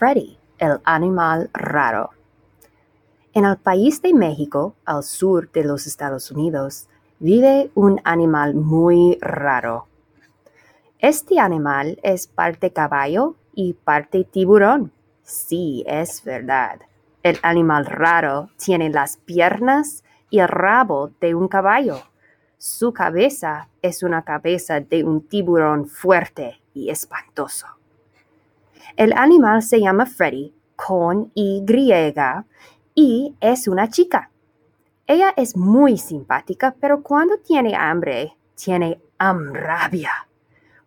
Freddy, el animal raro. En el país de México, al sur de los Estados Unidos, vive un animal muy raro. Este animal es parte caballo y parte tiburón. Sí, es verdad. El animal raro tiene las piernas y el rabo de un caballo. Su cabeza es una cabeza de un tiburón fuerte y espantoso. El animal se llama Freddy con Y y es una chica. Ella es muy simpática, pero cuando tiene hambre, tiene amrabia.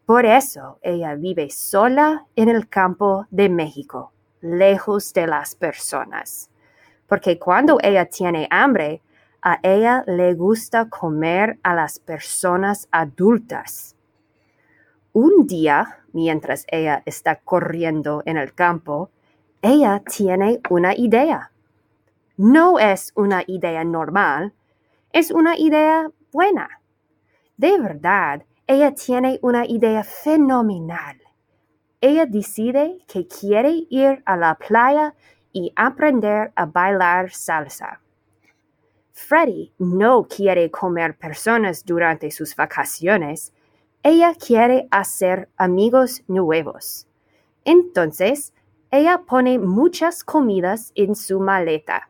Por eso ella vive sola en el campo de México, lejos de las personas. Porque cuando ella tiene hambre, a ella le gusta comer a las personas adultas. Un día, mientras ella está corriendo en el campo, ella tiene una idea. No es una idea normal, es una idea buena. De verdad, ella tiene una idea fenomenal. Ella decide que quiere ir a la playa y aprender a bailar salsa. Freddy no quiere comer personas durante sus vacaciones, ella quiere hacer amigos nuevos. Entonces, ella pone muchas comidas en su maleta.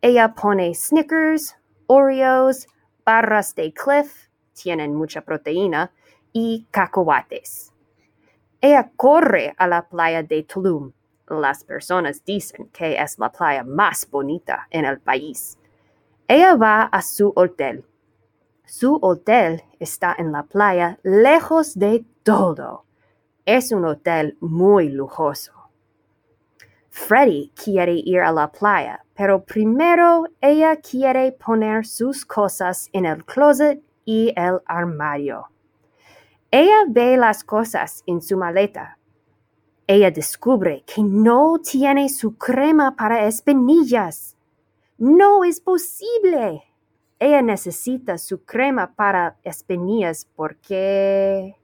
Ella pone Snickers, Oreos, barras de Cliff, tienen mucha proteína, y cacahuates. Ella corre a la playa de Tulum. Las personas dicen que es la playa más bonita en el país. Ella va a su hotel su hotel está en la playa, lejos de todo. Es un hotel muy lujoso. Freddy quiere ir a la playa, pero primero ella quiere poner sus cosas en el closet y el armario. Ella ve las cosas en su maleta. Ella descubre que no tiene su crema para espinillas. No es posible. Ella necesita su crema para espinillas porque...